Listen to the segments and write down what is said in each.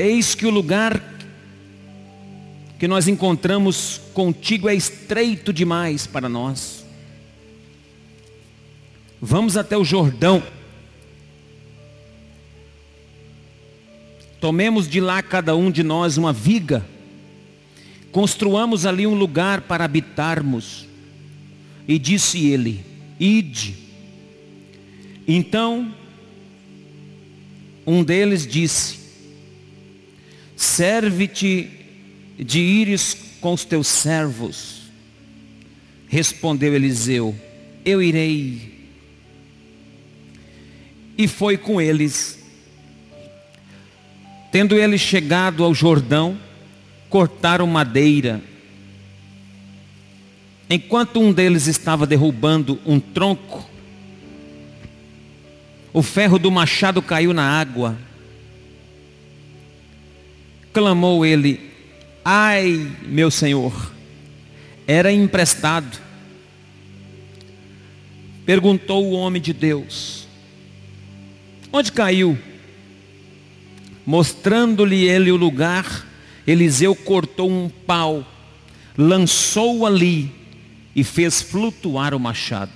Eis que o lugar que nós encontramos contigo é estreito demais para nós. Vamos até o Jordão. Tomemos de lá cada um de nós uma viga. Construamos ali um lugar para habitarmos. E disse ele: Ide. Então, um deles disse: Serve-te de ires com os teus servos. Respondeu Eliseu: Eu irei. E foi com eles. Tendo ele chegado ao Jordão, cortaram madeira. Enquanto um deles estava derrubando um tronco, o ferro do machado caiu na água. Clamou ele: Ai, meu senhor, era emprestado. Perguntou o homem de Deus: Onde caiu? Mostrando-lhe ele o lugar, Eliseu cortou um pau, lançou ali e fez flutuar o machado.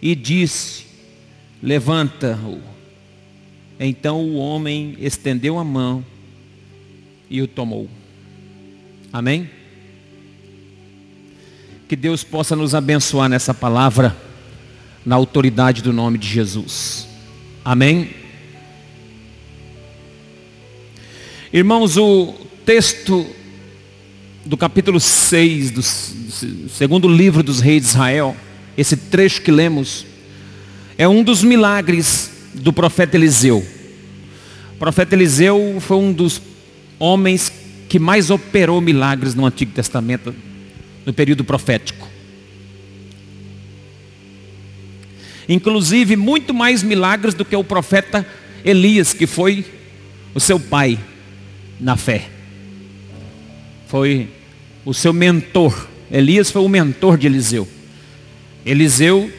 E disse: Levanta-o então o homem estendeu a mão e o tomou. Amém? Que Deus possa nos abençoar nessa palavra, na autoridade do nome de Jesus. Amém? Irmãos, o texto do capítulo 6 do segundo livro dos reis de Israel, esse trecho que lemos, é um dos milagres do profeta Eliseu. O profeta Eliseu foi um dos homens que mais operou milagres no Antigo Testamento, no período profético. Inclusive, muito mais milagres do que o profeta Elias, que foi o seu pai na fé. Foi o seu mentor. Elias foi o mentor de Eliseu. Eliseu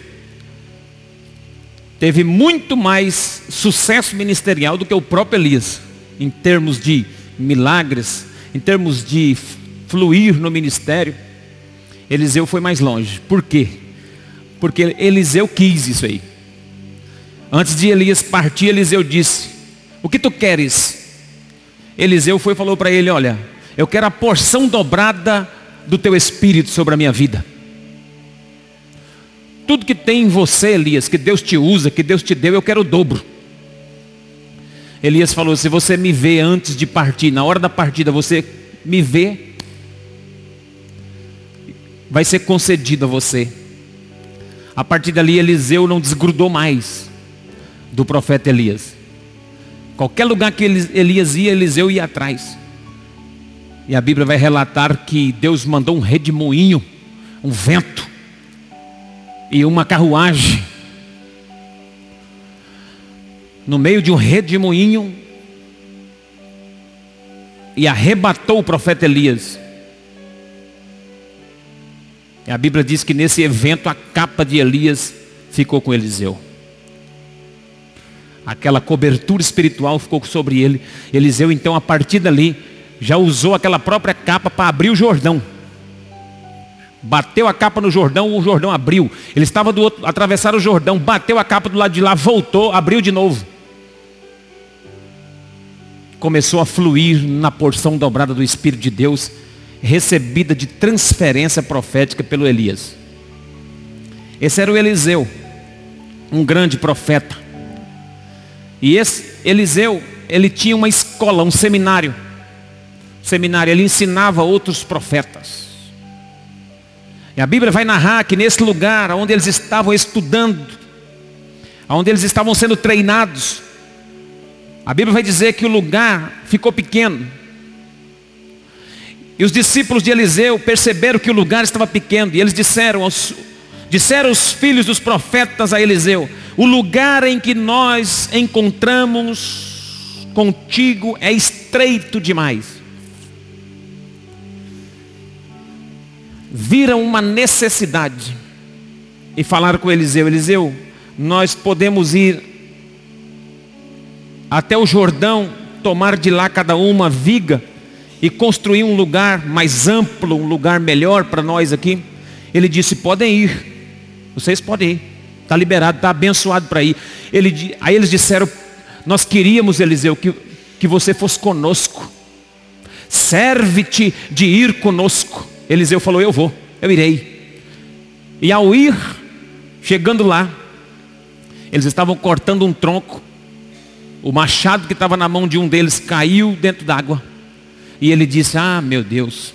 teve muito mais sucesso ministerial do que o próprio Elias, em termos de milagres, em termos de fluir no ministério. Eliseu foi mais longe. Por quê? Porque Eliseu quis isso aí. Antes de Elias partir, Eliseu disse: O que tu queres? Eliseu foi e falou para ele: Olha, eu quero a porção dobrada do teu espírito sobre a minha vida. Tudo que tem em você, Elias, que Deus te usa, que Deus te deu, eu quero o dobro. Elias falou: se você me vê antes de partir, na hora da partida, você me vê, vai ser concedido a você. A partir dali, Eliseu não desgrudou mais do profeta Elias. Qualquer lugar que Elias ia, Eliseu ia atrás. E a Bíblia vai relatar que Deus mandou um redemoinho, um vento, e uma carruagem no meio de um redemoinho e arrebatou o profeta Elias. E a Bíblia diz que nesse evento a capa de Elias ficou com Eliseu. Aquela cobertura espiritual ficou sobre ele. Eliseu então a partir dali já usou aquela própria capa para abrir o Jordão. Bateu a capa no Jordão, o Jordão abriu. Ele estava do outro, atravessaram o Jordão, bateu a capa do lado de lá, voltou, abriu de novo. Começou a fluir na porção dobrada do Espírito de Deus, recebida de transferência profética pelo Elias. Esse era o Eliseu, um grande profeta. E esse Eliseu, ele tinha uma escola, um seminário. Seminário, ele ensinava outros profetas. E a Bíblia vai narrar que nesse lugar onde eles estavam estudando, onde eles estavam sendo treinados, a Bíblia vai dizer que o lugar ficou pequeno. E os discípulos de Eliseu perceberam que o lugar estava pequeno. E eles disseram aos, disseram os filhos dos profetas a Eliseu: O lugar em que nós encontramos contigo é estreito demais. Viram uma necessidade e falaram com Eliseu: Eliseu, nós podemos ir até o Jordão, tomar de lá cada uma viga e construir um lugar mais amplo, um lugar melhor para nós aqui. Ele disse: podem ir, vocês podem ir, está liberado, está abençoado para ir. Ele, aí eles disseram: nós queríamos, Eliseu, que, que você fosse conosco, serve-te de ir conosco. Eliseu falou: eu vou, eu irei. E ao ir, chegando lá, eles estavam cortando um tronco. O machado que estava na mão de um deles caiu dentro d'água. E ele disse: Ah, meu Deus,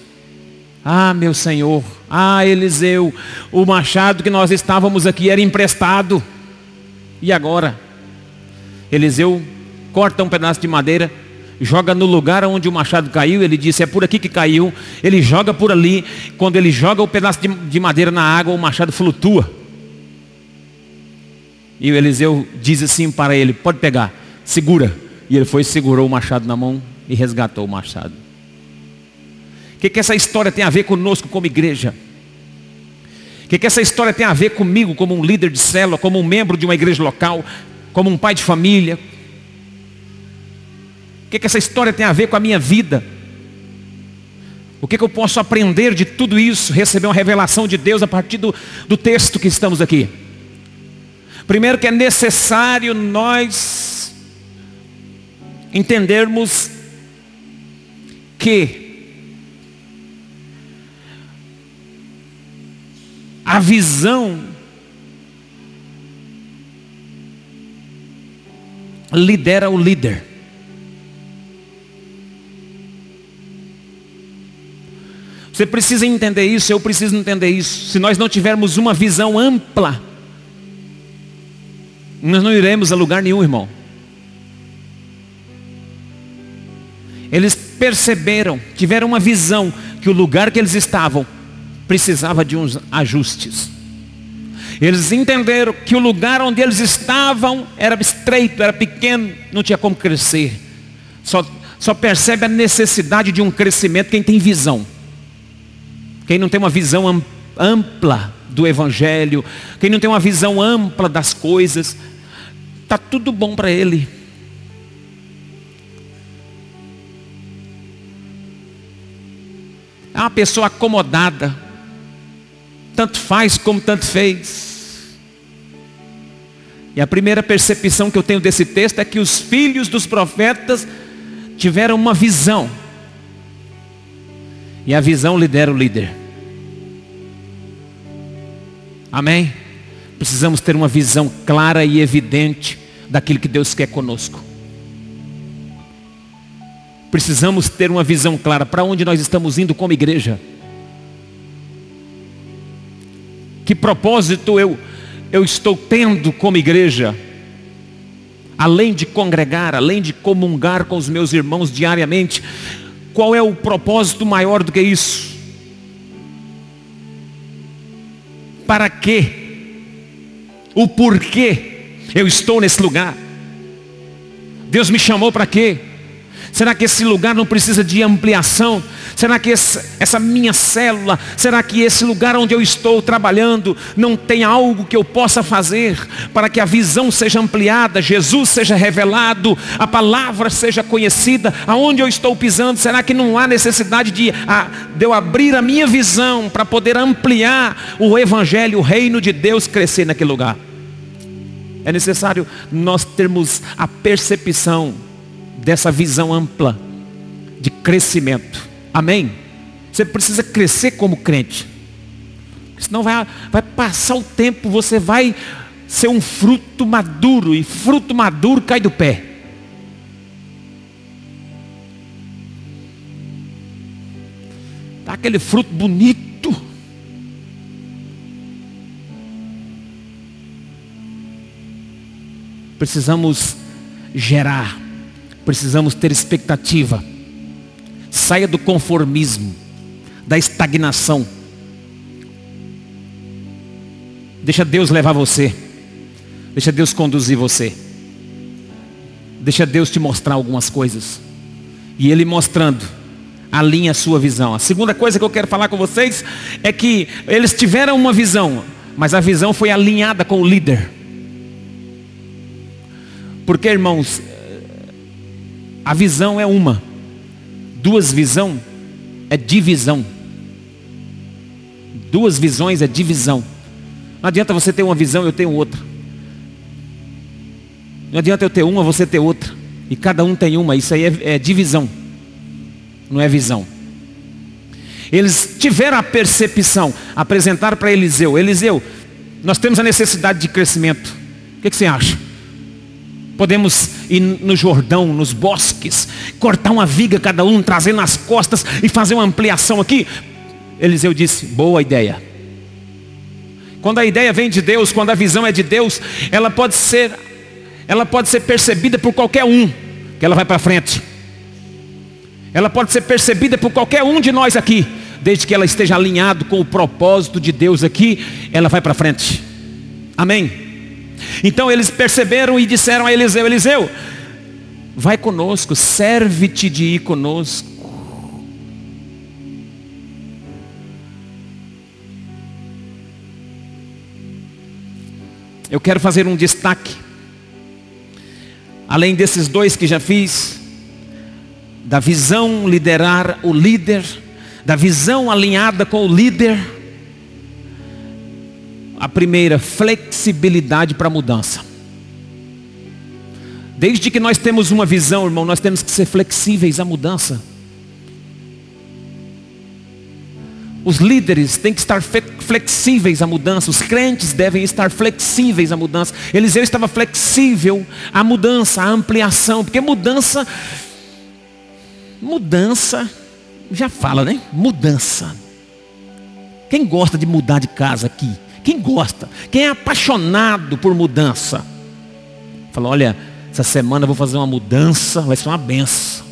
ah, meu Senhor, ah, Eliseu, o machado que nós estávamos aqui era emprestado. E agora? Eliseu corta um pedaço de madeira, joga no lugar onde o machado caiu. Ele disse: É por aqui que caiu. Ele joga por ali. Quando ele joga o pedaço de, de madeira na água, o machado flutua. E o Eliseu diz assim para ele: Pode pegar, segura. E ele foi, segurou o machado na mão e resgatou o machado que, que essa história tem a ver conosco como igreja? O que, que essa história tem a ver comigo como um líder de célula, como um membro de uma igreja local, como um pai de família? Que, que essa história tem a ver com a minha vida? O que, que eu posso aprender de tudo isso? Receber uma revelação de Deus a partir do, do texto que estamos aqui. Primeiro que é necessário nós entendermos que a visão lidera o líder. Você precisa entender isso, eu preciso entender isso. Se nós não tivermos uma visão ampla, nós não iremos a lugar nenhum, irmão. Eles perceberam, tiveram uma visão que o lugar que eles estavam precisava de uns ajustes. Eles entenderam que o lugar onde eles estavam era estreito, era pequeno, não tinha como crescer. Só, só percebe a necessidade de um crescimento quem tem visão. Quem não tem uma visão ampla do Evangelho, quem não tem uma visão ampla das coisas, está tudo bom para ele. É uma pessoa acomodada, tanto faz como tanto fez. E a primeira percepção que eu tenho desse texto é que os filhos dos profetas tiveram uma visão. E a visão lidera o líder. Amém? Precisamos ter uma visão clara e evidente daquilo que Deus quer conosco. Precisamos ter uma visão clara para onde nós estamos indo como igreja. Que propósito eu, eu estou tendo como igreja? Além de congregar, além de comungar com os meus irmãos diariamente, qual é o propósito maior do que isso? Para quê? O porquê eu estou nesse lugar? Deus me chamou para quê? Será que esse lugar não precisa de ampliação? Será que essa minha célula, será que esse lugar onde eu estou trabalhando não tem algo que eu possa fazer para que a visão seja ampliada, Jesus seja revelado, a palavra seja conhecida, aonde eu estou pisando? Será que não há necessidade de, de eu abrir a minha visão para poder ampliar o Evangelho, o reino de Deus crescer naquele lugar? É necessário nós termos a percepção dessa visão ampla de crescimento. Amém? Você precisa crescer como crente. Senão vai, vai passar o tempo, você vai ser um fruto maduro. E fruto maduro cai do pé. Tá aquele fruto bonito. Precisamos gerar Precisamos ter expectativa. Saia do conformismo, da estagnação. Deixa Deus levar você. Deixa Deus conduzir você. Deixa Deus te mostrar algumas coisas. E Ele mostrando, alinha a sua visão. A segunda coisa que eu quero falar com vocês é que eles tiveram uma visão, mas a visão foi alinhada com o líder. Porque, irmãos, A visão é uma. Duas visão é divisão. Duas visões é divisão. Não adianta você ter uma visão eu tenho outra. Não adianta eu ter uma, você ter outra. E cada um tem uma. Isso aí é, é divisão. Não é visão. Eles tiveram a percepção, apresentaram para Eliseu. Eliseu, nós temos a necessidade de crescimento. O que, que você acha? Podemos ir no Jordão, nos bosques, cortar uma viga cada um, trazer nas costas e fazer uma ampliação aqui. Eliseu disse: boa ideia. Quando a ideia vem de Deus, quando a visão é de Deus, ela pode ser, ela pode ser percebida por qualquer um, que ela vai para frente. Ela pode ser percebida por qualquer um de nós aqui, desde que ela esteja alinhado com o propósito de Deus aqui, ela vai para frente. Amém. Então eles perceberam e disseram a Eliseu: Eliseu, vai conosco, serve-te de ir conosco. Eu quero fazer um destaque, além desses dois que já fiz, da visão liderar o líder, da visão alinhada com o líder a primeira, flexibilidade para mudança. Desde que nós temos uma visão, irmão, nós temos que ser flexíveis à mudança. Os líderes têm que estar flexíveis à mudança, os crentes devem estar flexíveis à mudança. Eliseu estava flexível à mudança, à ampliação, porque mudança, mudança, já fala, né? Mudança. Quem gosta de mudar de casa aqui? Quem gosta? Quem é apaixonado por mudança? Fala, olha, essa semana eu vou fazer uma mudança, vai ser uma benção.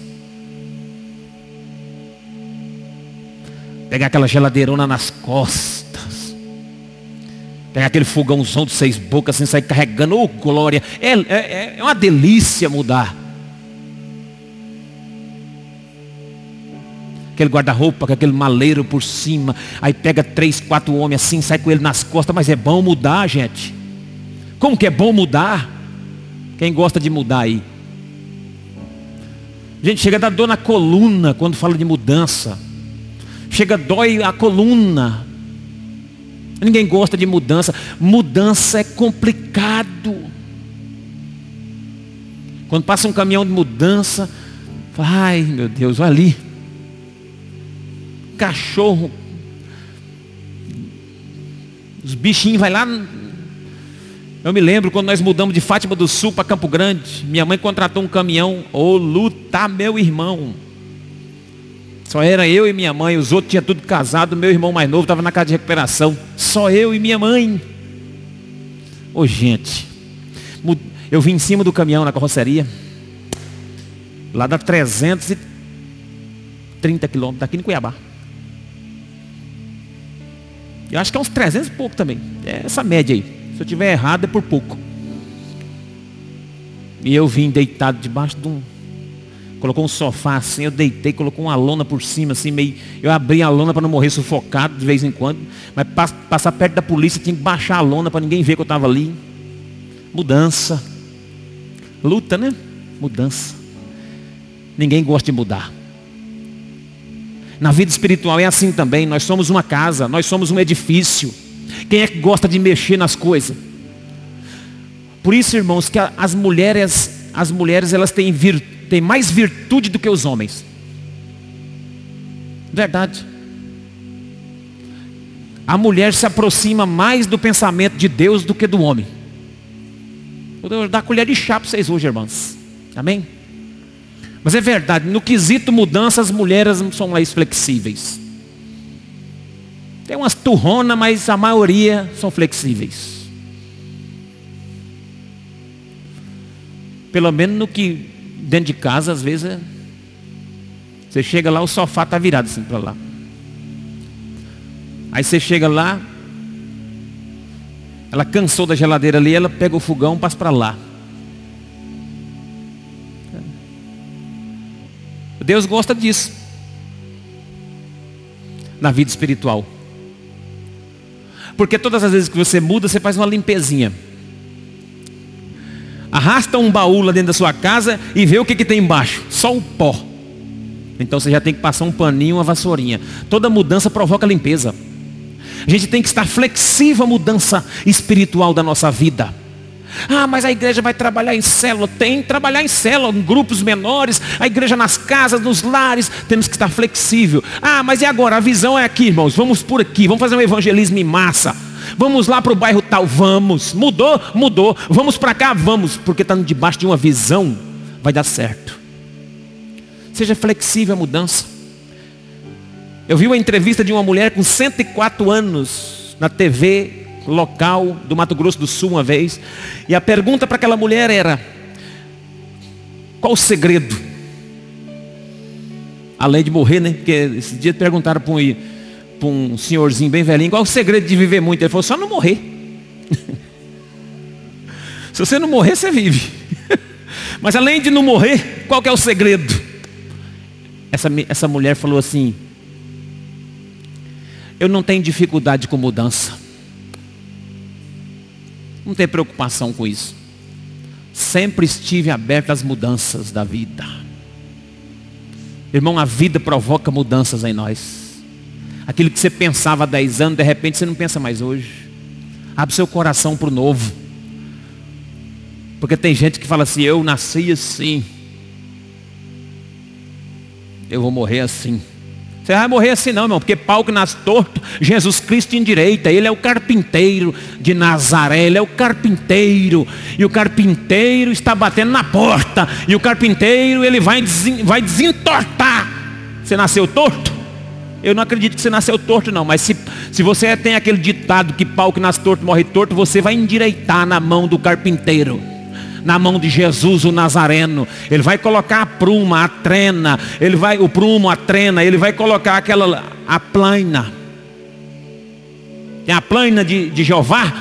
Pegar aquela geladeirona nas costas. Pegar aquele fogãozão de seis bocas sem sair carregando. Oh, glória. É, é, é uma delícia mudar. Aquele guarda-roupa, com aquele maleiro por cima, aí pega três, quatro homens assim, sai com ele nas costas, mas é bom mudar, gente. Como que é bom mudar? Quem gosta de mudar aí? Gente, chega a dar dor na coluna quando fala de mudança. Chega dói a coluna. Ninguém gosta de mudança. Mudança é complicado. Quando passa um caminhão de mudança, ai meu Deus, olha ali cachorro. Os bichinhos vai lá. Eu me lembro quando nós mudamos de Fátima do Sul para Campo Grande. Minha mãe contratou um caminhão. Ô, oh, luta, meu irmão. Só era eu e minha mãe. Os outros tinham tudo casado. Meu irmão mais novo estava na casa de recuperação. Só eu e minha mãe. Ô, oh, gente. Eu vim em cima do caminhão na carroceria. Lá dá 330 quilômetros, daqui em Cuiabá. Eu acho que é uns 300 e pouco também. É essa média aí. Se eu tiver errado é por pouco. E eu vim deitado debaixo de um. Colocou um sofá assim, eu deitei, colocou uma lona por cima, assim, meio. Eu abri a lona para não morrer sufocado de vez em quando. Mas passar perto da polícia tinha que baixar a lona para ninguém ver que eu estava ali. Mudança. Luta, né? Mudança. Ninguém gosta de mudar. Na vida espiritual é assim também. Nós somos uma casa, nós somos um edifício. Quem é que gosta de mexer nas coisas? Por isso, irmãos, que as mulheres, as mulheres elas têm, vir, têm mais virtude do que os homens. Verdade. A mulher se aproxima mais do pensamento de Deus do que do homem. Vou dar colher de chá para vocês hoje, irmãos. Amém? Mas é verdade, no quesito mudança, as mulheres são mais flexíveis. Tem umas turronas, mas a maioria são flexíveis. Pelo menos no que dentro de casa, às vezes, é... você chega lá, o sofá está virado assim para lá. Aí você chega lá, ela cansou da geladeira ali, ela pega o fogão, passa para lá. Deus gosta disso. Na vida espiritual. Porque todas as vezes que você muda, você faz uma limpezinha. Arrasta um baú lá dentro da sua casa e vê o que, que tem embaixo. Só o pó. Então você já tem que passar um paninho, uma vassourinha. Toda mudança provoca limpeza. A gente tem que estar flexível à mudança espiritual da nossa vida. Ah, mas a igreja vai trabalhar em célula. Tem trabalhar em célula, em grupos menores. A igreja nas casas, nos lares. Temos que estar flexível. Ah, mas e agora? A visão é aqui, irmãos. Vamos por aqui. Vamos fazer um evangelismo em massa. Vamos lá para o bairro tal. Vamos. Mudou? Mudou. Vamos para cá? Vamos. Porque está debaixo de uma visão. Vai dar certo. Seja flexível à mudança. Eu vi uma entrevista de uma mulher com 104 anos na TV local do Mato Grosso do Sul uma vez. E a pergunta para aquela mulher era: qual o segredo? Além de morrer, né? Porque esse dia perguntaram para um, para um senhorzinho bem velhinho, qual o segredo de viver muito? Ele falou, só não morrer. Se você não morrer, você vive. Mas além de não morrer, qual é o segredo? Essa, essa mulher falou assim, eu não tenho dificuldade com mudança. Não tem preocupação com isso. Sempre estive aberto às mudanças da vida. Irmão, a vida provoca mudanças em nós. Aquilo que você pensava há 10 anos, de repente você não pensa mais hoje. Abre seu coração para o novo. Porque tem gente que fala assim, eu nasci assim. Eu vou morrer assim. Você vai morrer assim não, irmão, porque pau que nasce torto, Jesus Cristo endireita. Ele é o carpinteiro de Nazaré, ele é o carpinteiro. E o carpinteiro está batendo na porta. E o carpinteiro, ele vai, vai desentortar. Você nasceu torto? Eu não acredito que você nasceu torto não, mas se, se você tem aquele ditado que pau que nasce torto morre torto, você vai endireitar na mão do carpinteiro na mão de Jesus o Nazareno. Ele vai colocar a pruma, a trena, ele vai o prumo, a trena, ele vai colocar aquela a plaina. Tem a plaina de, de Jeová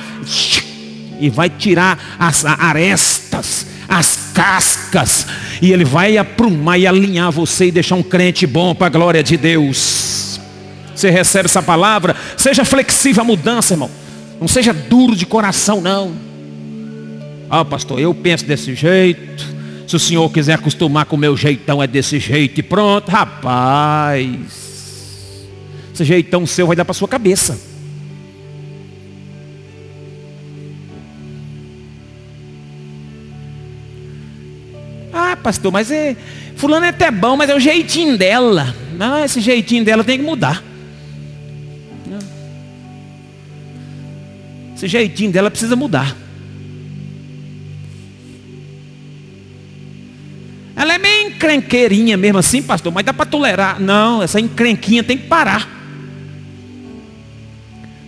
e vai tirar as arestas, as cascas, e ele vai aprumar e alinhar você e deixar um crente bom para a glória de Deus. Você recebe essa palavra, seja flexível à mudança, irmão. Não seja duro de coração, não. Ah, pastor, eu penso desse jeito. Se o senhor quiser acostumar com o meu jeitão, é desse jeito. E pronto, rapaz. Esse jeitão seu vai dar para sua cabeça. Ah, pastor, mas é. Fulano é até bom, mas é o jeitinho dela. Não, esse jeitinho dela tem que mudar. Esse jeitinho dela precisa mudar. Ela é meio encrenqueirinha mesmo assim, pastor, mas dá para tolerar. Não, essa encrenquinha tem que parar.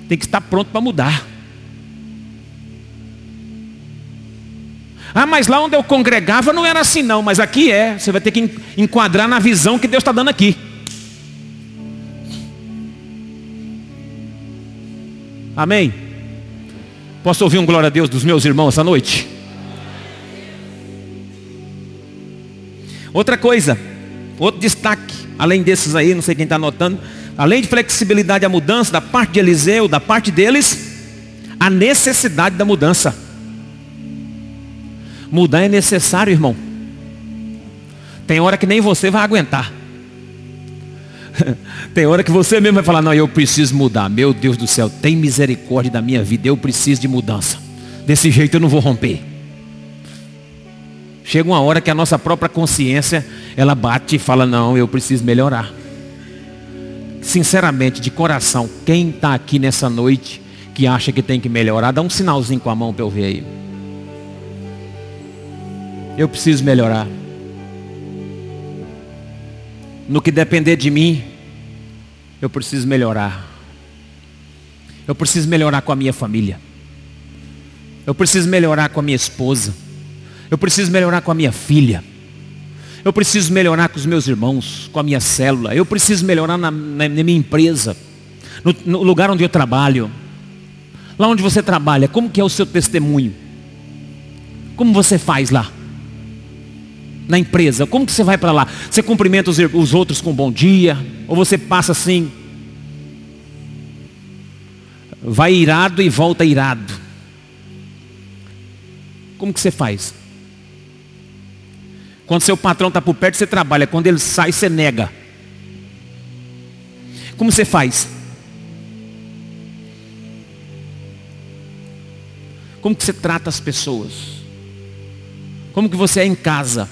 Tem que estar pronto para mudar. Ah, mas lá onde eu congregava não era assim não, mas aqui é. Você vai ter que enquadrar na visão que Deus está dando aqui. Amém? Posso ouvir um glória a Deus dos meus irmãos essa noite? Outra coisa, outro destaque, além desses aí, não sei quem está anotando, além de flexibilidade à mudança da parte de Eliseu, da parte deles, a necessidade da mudança. Mudar é necessário, irmão. Tem hora que nem você vai aguentar. Tem hora que você mesmo vai falar, não, eu preciso mudar. Meu Deus do céu, tem misericórdia da minha vida, eu preciso de mudança. Desse jeito eu não vou romper. Chega uma hora que a nossa própria consciência, ela bate e fala, não, eu preciso melhorar. Sinceramente, de coração, quem está aqui nessa noite que acha que tem que melhorar, dá um sinalzinho com a mão para eu ver aí. Eu preciso melhorar. No que depender de mim, eu preciso melhorar. Eu preciso melhorar com a minha família. Eu preciso melhorar com a minha esposa. Eu preciso melhorar com a minha filha. Eu preciso melhorar com os meus irmãos, com a minha célula. Eu preciso melhorar na, na, na minha empresa, no, no lugar onde eu trabalho. Lá onde você trabalha, como que é o seu testemunho? Como você faz lá? Na empresa, como que você vai para lá? Você cumprimenta os, os outros com bom dia? Ou você passa assim? Vai irado e volta irado. Como que você faz? Quando seu patrão está por perto, você trabalha. Quando ele sai, você nega. Como você faz? Como que você trata as pessoas? Como que você é em casa?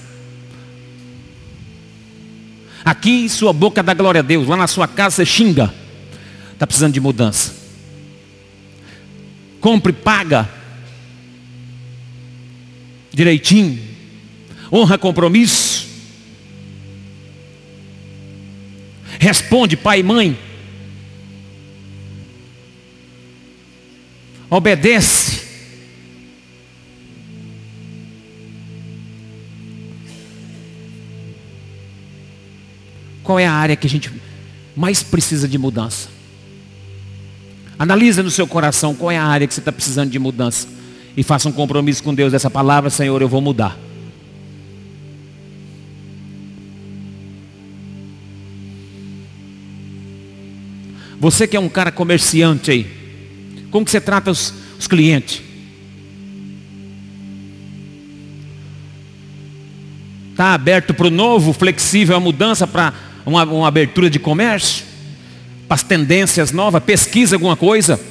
Aqui sua boca dá glória a Deus, lá na sua casa você xinga. Está precisando de mudança. Compre, paga. Direitinho. Honra compromisso. Responde, pai e mãe. Obedece. Qual é a área que a gente mais precisa de mudança? Analisa no seu coração qual é a área que você está precisando de mudança. E faça um compromisso com Deus dessa palavra, Senhor, eu vou mudar. Você que é um cara comerciante aí, como que você trata os, os clientes? Está aberto para o novo, flexível a mudança para uma, uma abertura de comércio? Para as tendências novas? Pesquisa alguma coisa?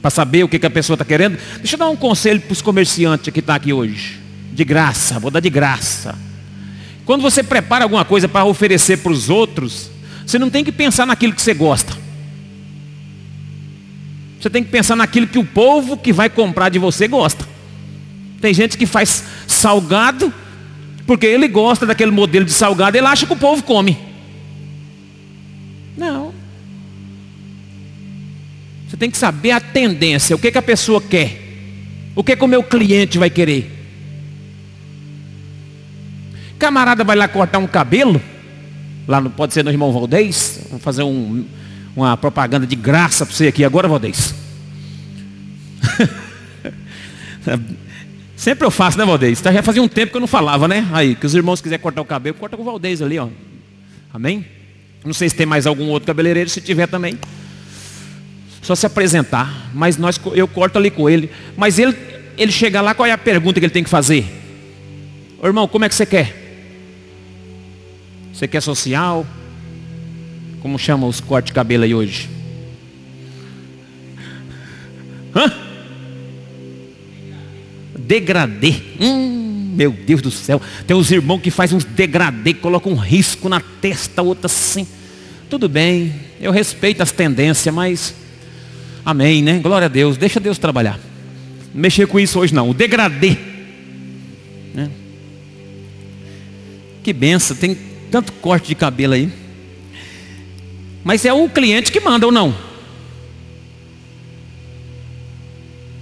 Para saber o que, que a pessoa está querendo? Deixa eu dar um conselho para os comerciantes que estão tá aqui hoje. De graça, vou dar de graça. Quando você prepara alguma coisa para oferecer para os outros, você não tem que pensar naquilo que você gosta. Você tem que pensar naquilo que o povo que vai comprar de você gosta. Tem gente que faz salgado, porque ele gosta daquele modelo de salgado, ele acha que o povo come. Não. Você tem que saber a tendência, o que, que a pessoa quer. O que, que o meu cliente vai querer. Camarada vai lá cortar um cabelo lá no, pode ser no irmão Valdez, vamos fazer um, uma propaganda de graça para você aqui agora, Valdez. Sempre eu faço, né, Valdez? Tá, já fazia um tempo que eu não falava, né? Aí, que os irmãos quiserem cortar o cabelo, corta com o Valdez ali, ó. Amém? Não sei se tem mais algum outro cabeleireiro, se tiver também. Só se apresentar. Mas nós, eu corto ali com ele. Mas ele, ele chega lá, qual é a pergunta que ele tem que fazer? Ô, irmão, como é que você quer? Você quer social? Como chama os cortes de cabelo aí hoje? Hã? Degradê. Hum, meu Deus do céu. Tem uns irmãos que fazem uns degradê, colocam um risco na testa, outro assim. Tudo bem, eu respeito as tendências, mas. Amém, né? Glória a Deus. Deixa Deus trabalhar. Não mexer com isso hoje não. O degradê. Né? Que benção. Tem tanto corte de cabelo aí. Mas é o cliente que manda ou não?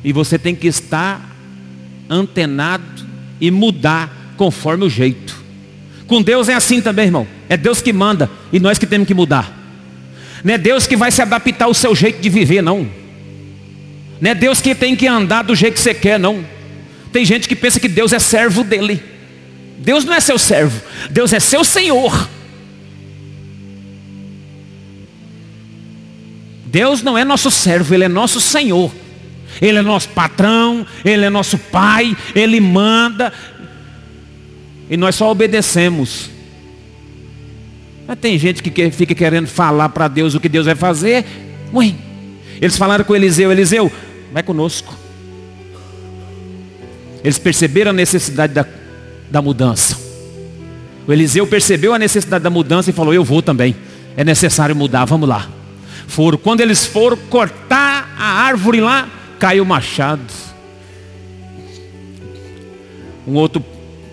E você tem que estar antenado e mudar conforme o jeito. Com Deus é assim também, irmão. É Deus que manda e nós que temos que mudar. Não é Deus que vai se adaptar ao seu jeito de viver, não. Não é Deus que tem que andar do jeito que você quer, não. Tem gente que pensa que Deus é servo dele. Deus não é seu servo, Deus é seu Senhor. Deus não é nosso servo, Ele é nosso Senhor. Ele é nosso patrão, Ele é nosso Pai, Ele manda. E nós só obedecemos. Mas tem gente que fica querendo falar para Deus o que Deus vai fazer. Ué, eles falaram com Eliseu, Eliseu, vai conosco. Eles perceberam a necessidade da, da mudança. O Eliseu percebeu a necessidade da mudança e falou: Eu vou também. É necessário mudar, vamos lá. Foram. Quando eles foram cortar a árvore lá, caiu o machado. Um outro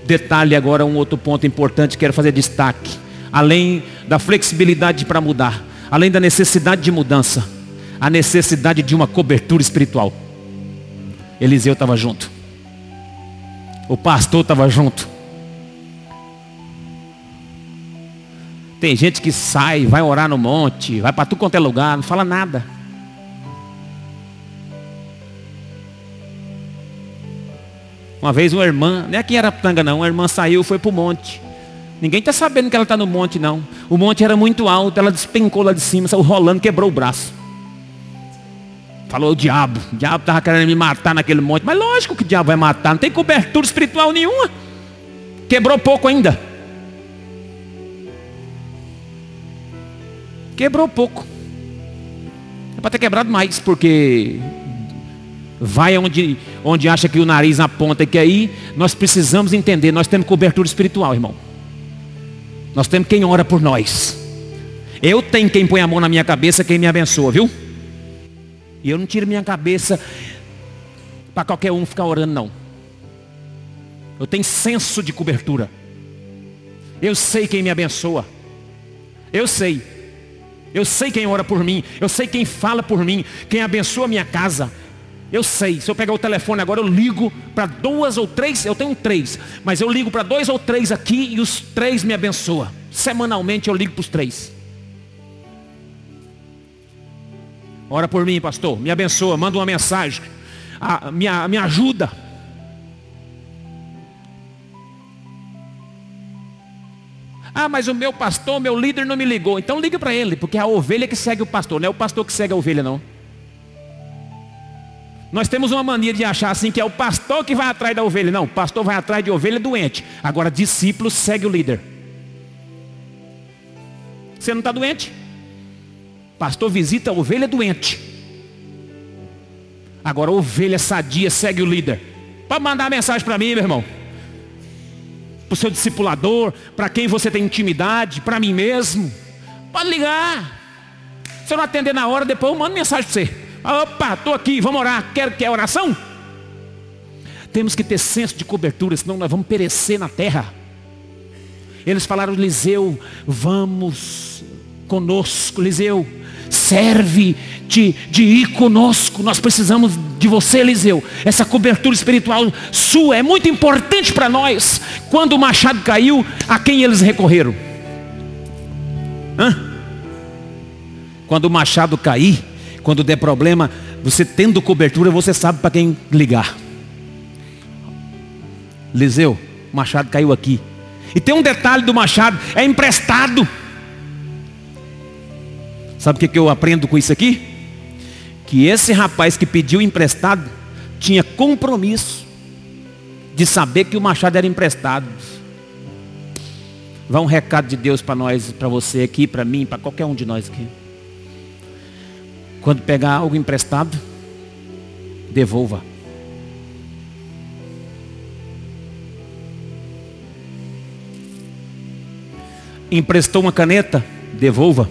detalhe agora, um outro ponto importante, quero fazer destaque. Além da flexibilidade para mudar, além da necessidade de mudança, a necessidade de uma cobertura espiritual. Eliseu estava junto. O pastor estava junto. Tem gente que sai, vai orar no monte, vai para tudo quanto é lugar, não fala nada. Uma vez uma irmã, não é aqui era tanga não, uma irmã saiu foi para o monte. Ninguém está sabendo que ela está no monte não. O monte era muito alto, ela despencou lá de cima, saiu rolando, quebrou o braço. Falou o diabo. O diabo estava querendo me matar naquele monte. Mas lógico que o diabo vai matar. Não tem cobertura espiritual nenhuma. Quebrou pouco ainda. Quebrou pouco. É para ter quebrado mais, porque vai onde, onde acha que o nariz aponta e quer ir, nós precisamos entender, nós temos cobertura espiritual, irmão. Nós temos quem ora por nós. Eu tenho quem põe a mão na minha cabeça, quem me abençoa, viu? E eu não tiro minha cabeça para qualquer um ficar orando, não. Eu tenho senso de cobertura. Eu sei quem me abençoa. Eu sei. Eu sei quem ora por mim. Eu sei quem fala por mim. Quem abençoa minha casa. Eu sei, se eu pegar o telefone agora, eu ligo para duas ou três, eu tenho três, mas eu ligo para dois ou três aqui e os três me abençoam. Semanalmente eu ligo para os três. Ora por mim, pastor, me abençoa, manda uma mensagem, ah, me, me ajuda. Ah, mas o meu pastor, meu líder não me ligou. Então liga para ele, porque é a ovelha que segue o pastor, não é o pastor que segue a ovelha, não. Nós temos uma mania de achar assim que é o pastor que vai atrás da ovelha. Não, o pastor vai atrás de ovelha doente. Agora, discípulo segue o líder. Você não está doente? Pastor visita a ovelha doente. Agora, ovelha sadia segue o líder. Pode mandar mensagem para mim, meu irmão. Para o seu discipulador, para quem você tem intimidade, para mim mesmo. Pode ligar. Se eu não atender na hora, depois eu mando mensagem para você. Opa, estou aqui, vamos orar. Quer que é oração? Temos que ter senso de cobertura, senão nós vamos perecer na terra. Eles falaram, Liseu, vamos conosco, Liseu, serve-te de ir conosco. Nós precisamos de você, Eliseu. Essa cobertura espiritual sua é muito importante para nós. Quando o machado caiu, a quem eles recorreram? Hã? Quando o machado cair, quando der problema, você tendo cobertura, você sabe para quem ligar. Liseu, o machado caiu aqui. E tem um detalhe do machado, é emprestado. Sabe o que, eu aprendo com isso aqui? Que esse rapaz que pediu emprestado tinha compromisso de saber que o machado era emprestado. Vai um recado de Deus para nós, para você aqui, para mim, para qualquer um de nós aqui. Quando pegar algo emprestado, devolva. Emprestou uma caneta, devolva.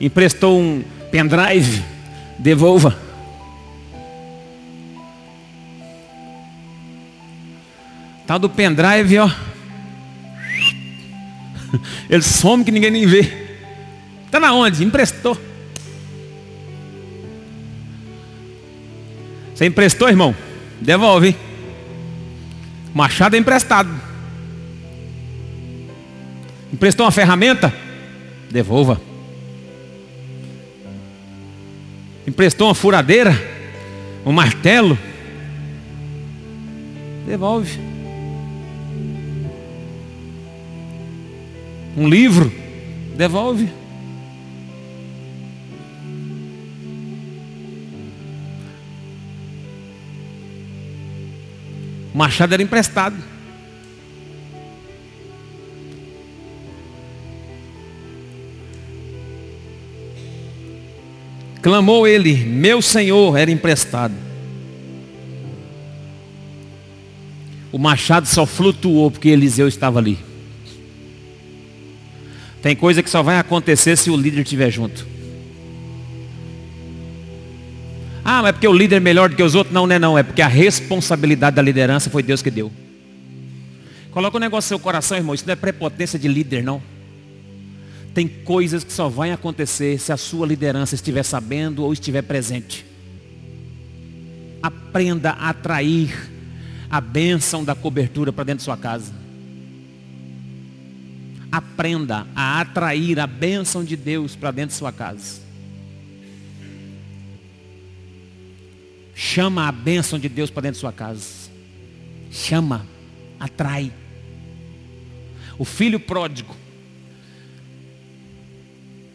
Emprestou um pendrive, devolva. Tal do pendrive, ó. Ele some que ninguém nem vê. Está na onde? Emprestou. Você emprestou, irmão? Devolve. Machado é emprestado. Emprestou uma ferramenta? Devolva. Emprestou uma furadeira? Um martelo? Devolve. Um livro? Devolve. O machado era emprestado. Clamou ele, meu senhor era emprestado. O machado só flutuou porque Eliseu estava ali. Tem coisa que só vai acontecer se o líder estiver junto. Ah, mas é porque o líder é melhor do que os outros? Não, não é não. É porque a responsabilidade da liderança foi Deus que deu. Coloca o um negócio no seu coração, irmão. Isso não é prepotência de líder, não. Tem coisas que só vão acontecer se a sua liderança estiver sabendo ou estiver presente. Aprenda a atrair a bênção da cobertura para dentro de sua casa. Aprenda a atrair a bênção de Deus para dentro de sua casa. Chama a bênção de Deus para dentro de sua casa. Chama, atrai. O filho pródigo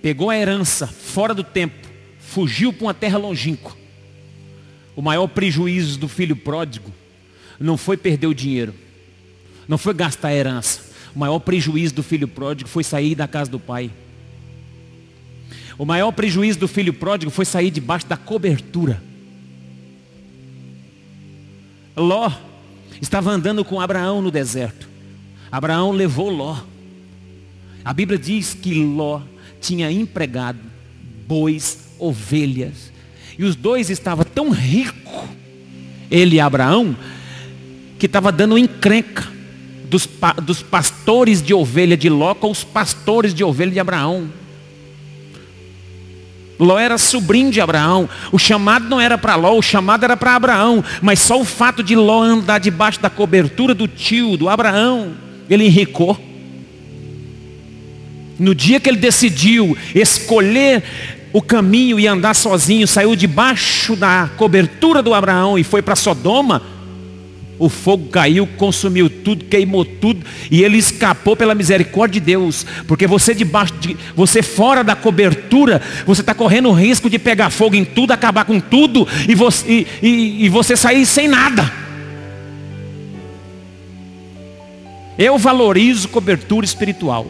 pegou a herança fora do tempo, fugiu para uma terra longínqua. O maior prejuízo do filho pródigo não foi perder o dinheiro, não foi gastar a herança. O maior prejuízo do filho pródigo foi sair da casa do pai. O maior prejuízo do filho pródigo foi sair debaixo da cobertura. Ló estava andando com Abraão no deserto. Abraão levou Ló. A Bíblia diz que Ló tinha empregado bois, ovelhas. E os dois estavam tão ricos, ele e Abraão, que estava dando encrenca dos, dos pastores de ovelha de Ló com os pastores de ovelha de Abraão. Ló era sobrinho de Abraão. O chamado não era para Ló, o chamado era para Abraão. Mas só o fato de Ló andar debaixo da cobertura do tio, do Abraão, ele enricou. No dia que ele decidiu escolher o caminho e andar sozinho, saiu debaixo da cobertura do Abraão e foi para Sodoma, o fogo caiu, consumiu tudo, queimou tudo, e ele escapou pela misericórdia de Deus, porque você debaixo de, você fora da cobertura, você está correndo o risco de pegar fogo em tudo, acabar com tudo, e você, e, e, e você sair sem nada. Eu valorizo cobertura espiritual.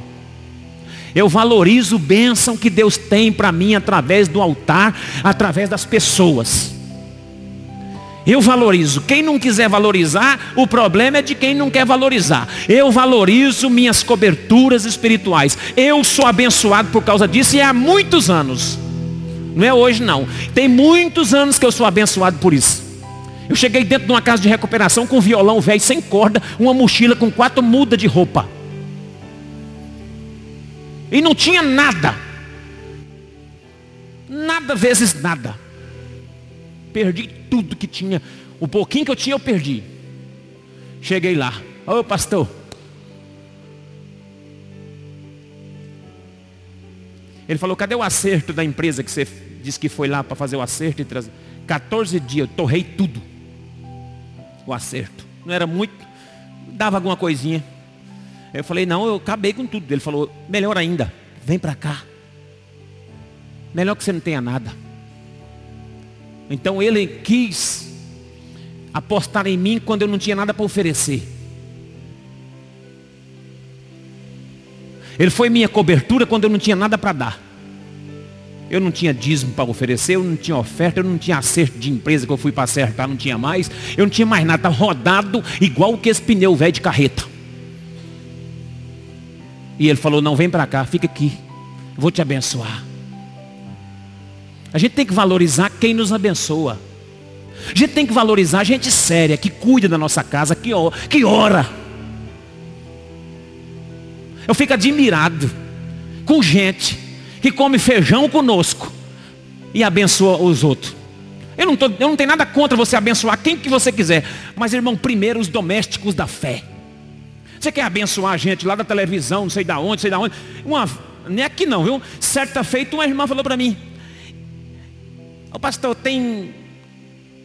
Eu valorizo bênção que Deus tem para mim através do altar, através das pessoas. Eu valorizo. Quem não quiser valorizar, o problema é de quem não quer valorizar. Eu valorizo minhas coberturas espirituais. Eu sou abençoado por causa disso e há muitos anos. Não é hoje não. Tem muitos anos que eu sou abençoado por isso. Eu cheguei dentro de uma casa de recuperação com um violão velho sem corda, uma mochila com quatro mudas de roupa. E não tinha nada. Nada vezes nada. Perdi tudo que tinha. O pouquinho que eu tinha, eu perdi. Cheguei lá. Ô pastor. Ele falou, cadê o acerto da empresa que você disse que foi lá para fazer o acerto e trazer? 14 dias, eu torrei tudo. O acerto. Não era muito, dava alguma coisinha. Eu falei, não, eu acabei com tudo. Ele falou, melhor ainda, vem para cá. Melhor que você não tenha nada. Então ele quis apostar em mim quando eu não tinha nada para oferecer. Ele foi minha cobertura quando eu não tinha nada para dar. Eu não tinha dízimo para oferecer, eu não tinha oferta, eu não tinha acerto de empresa que eu fui para acertar, não tinha mais. Eu não tinha mais nada, estava rodado igual que esse pneu velho de carreta. E ele falou, não, vem para cá, fica aqui. vou te abençoar. A gente tem que valorizar quem nos abençoa. A gente tem que valorizar gente séria, que cuida da nossa casa, que, que ora. Eu fico admirado com gente que come feijão conosco e abençoa os outros. Eu não, tô, eu não tenho nada contra você abençoar quem que você quiser. Mas, irmão, primeiro os domésticos da fé. Você quer abençoar a gente lá da televisão, não sei da onde, não sei da onde. Uma, nem aqui não, viu? Certa feita uma irmã falou para mim, o pastor, tem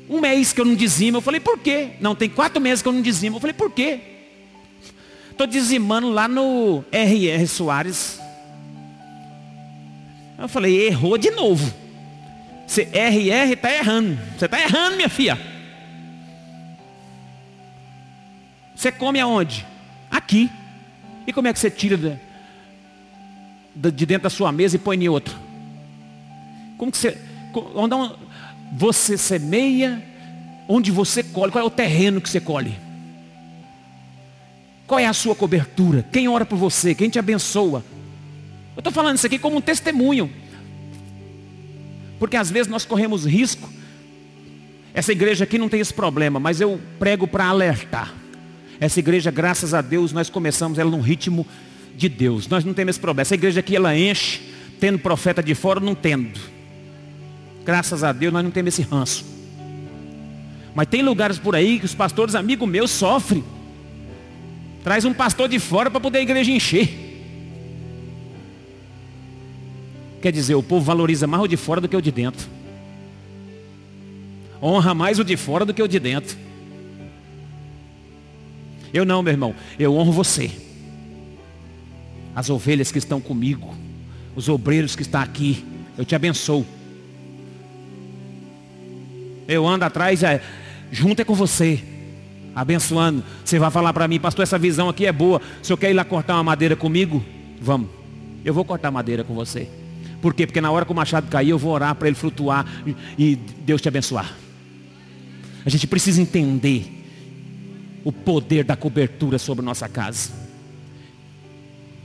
um mês que eu não dizimo. Eu falei, por quê? Não, tem quatro meses que eu não dizimo. Eu falei, por quê? Estou dizimando lá no RR Soares. Eu falei, errou de novo. Você RR está errando. Você está errando, minha filha. Você come aonde? Aqui. E como é que você tira de, de dentro da sua mesa e põe em outra? Como que você onde você semeia, onde você colhe, qual é o terreno que você colhe? Qual é a sua cobertura? Quem ora por você? Quem te abençoa? Eu estou falando isso aqui como um testemunho. Porque às vezes nós corremos risco. Essa igreja aqui não tem esse problema, mas eu prego para alertar. Essa igreja, graças a Deus, nós começamos ela num ritmo de Deus. Nós não temos esse problema. Essa igreja aqui ela enche, tendo profeta de fora, não tendo. Graças a Deus nós não temos esse ranço. Mas tem lugares por aí que os pastores amigos meus sofrem. Traz um pastor de fora para poder a igreja encher. Quer dizer, o povo valoriza mais o de fora do que o de dentro. Honra mais o de fora do que o de dentro. Eu não, meu irmão. Eu honro você. As ovelhas que estão comigo. Os obreiros que estão aqui. Eu te abençoo. Eu ando atrás, é, junto é com você. Abençoando. Você vai falar para mim, pastor, essa visão aqui é boa. O senhor quer ir lá cortar uma madeira comigo? Vamos. Eu vou cortar madeira com você. Por quê? Porque na hora que o machado cair, eu vou orar para ele flutuar e Deus te abençoar. A gente precisa entender o poder da cobertura sobre nossa casa.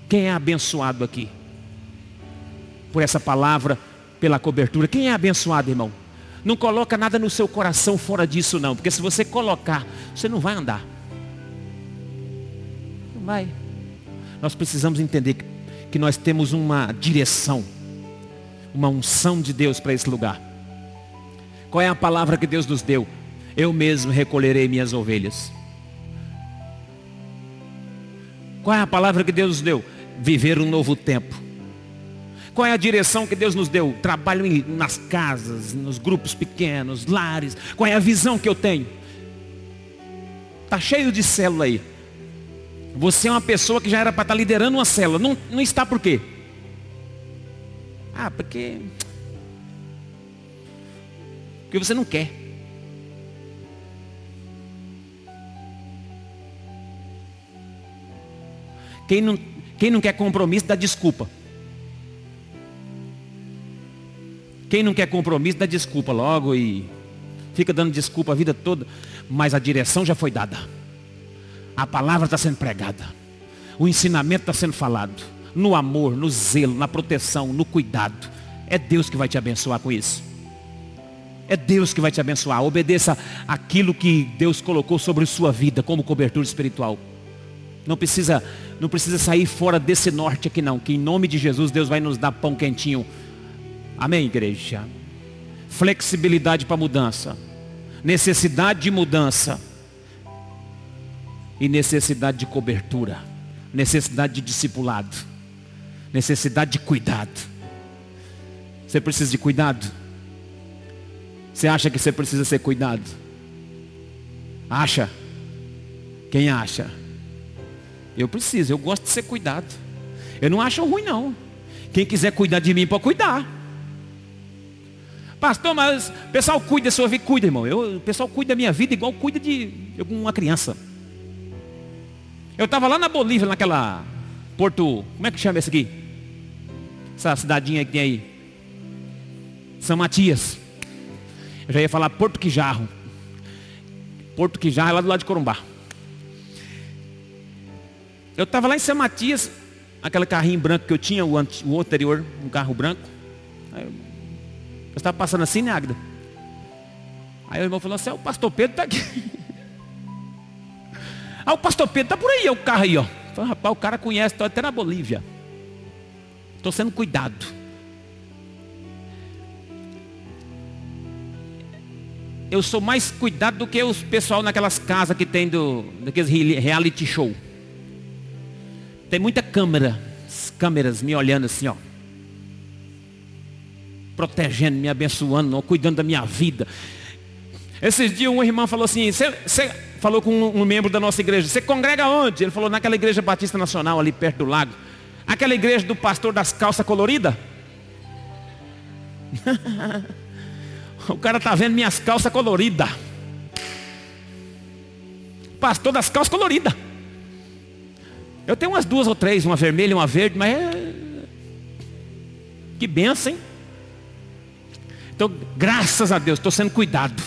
Quem é abençoado aqui? Por essa palavra, pela cobertura. Quem é abençoado, irmão? Não coloca nada no seu coração fora disso não, porque se você colocar, você não vai andar. Não vai. Nós precisamos entender que, nós temos uma direção, uma unção de Deus para esse lugar. Qual é a palavra que Deus nos deu? Eu mesmo recolherei minhas ovelhas. Qual é a palavra que Deus nos deu? Viver um novo tempo. Qual é a direção que Deus nos deu? Trabalho nas casas, nos grupos pequenos, lares. Qual é a visão que eu tenho? Está cheio de célula aí. Você é uma pessoa que já era para estar tá liderando uma célula. Não, não está por quê? Ah, porque. Porque você não quer. Quem não, quem não quer compromisso dá desculpa. Quem não quer compromisso dá desculpa logo e fica dando desculpa a vida toda. Mas a direção já foi dada. A palavra está sendo pregada. O ensinamento está sendo falado. No amor, no zelo, na proteção, no cuidado. É Deus que vai te abençoar com isso. É Deus que vai te abençoar. Obedeça aquilo que Deus colocou sobre sua vida como cobertura espiritual. Não precisa, não precisa sair fora desse norte aqui não, que em nome de Jesus Deus vai nos dar pão quentinho. Amém, igreja. Flexibilidade para mudança. Necessidade de mudança. E necessidade de cobertura. Necessidade de discipulado. Necessidade de cuidado. Você precisa de cuidado? Você acha que você precisa ser cuidado? Acha? Quem acha? Eu preciso, eu gosto de ser cuidado. Eu não acho ruim não. Quem quiser cuidar de mim pode cuidar. Pastor, mas o pessoal cuida da sua vida, cuida, irmão. Eu, o pessoal cuida da minha vida igual cuida de uma criança. Eu estava lá na Bolívia, naquela Porto. Como é que chama esse aqui? Essa cidadinha que tem aí. São Matias. Eu já ia falar Porto Quijarro. Porto Quijarro é lá do lado de Corumbá. Eu estava lá em São Matias, aquele carrinho branco que eu tinha, o, o anterior, um carro branco. Eu estava passando assim, né, Agda? Aí o irmão falou assim, o pastor Pedro está aqui. Ah, o pastor Pedro está por aí, é o carro aí, ó. Falei, rapaz, o cara conhece, estou até na Bolívia. Estou sendo cuidado. Eu sou mais cuidado do que os pessoal naquelas casas que tem do, daqueles reality show. Tem muita câmera, câmeras me olhando assim, ó. Protegendo, me abençoando, cuidando da minha vida. Esses dias um irmão falou assim, você falou com um, um membro da nossa igreja, você congrega onde? Ele falou, naquela igreja batista nacional ali perto do lago. Aquela igreja do pastor das calças coloridas. o cara tá vendo minhas calças coloridas. Pastor das calças coloridas. Eu tenho umas duas ou três, uma vermelha e uma verde, mas é... Que benção, hein? Então, graças a Deus, estou sendo cuidado.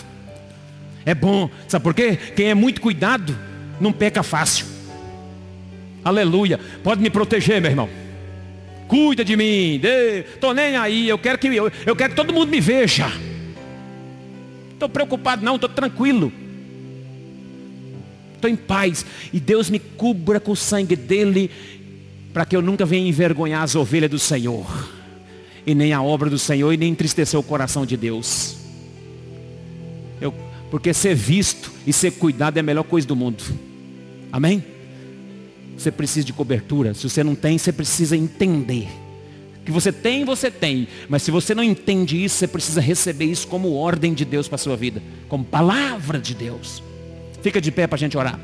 É bom, sabe por quê? Quem é muito cuidado, não peca fácil. Aleluia. Pode me proteger, meu irmão. Cuida de mim. Estou nem aí. Eu quero que eu, eu quero que todo mundo me veja. Estou preocupado, não, estou tranquilo estou em paz. E Deus me cubra com o sangue dele, para que eu nunca venha envergonhar as ovelhas do Senhor, e nem a obra do Senhor, e nem entristecer o coração de Deus. Eu, porque ser visto e ser cuidado é a melhor coisa do mundo. Amém? Você precisa de cobertura. Se você não tem, você precisa entender. Que você tem, você tem. Mas se você não entende isso, você precisa receber isso como ordem de Deus para a sua vida. Como palavra de Deus. Fica de pé para a gente orar.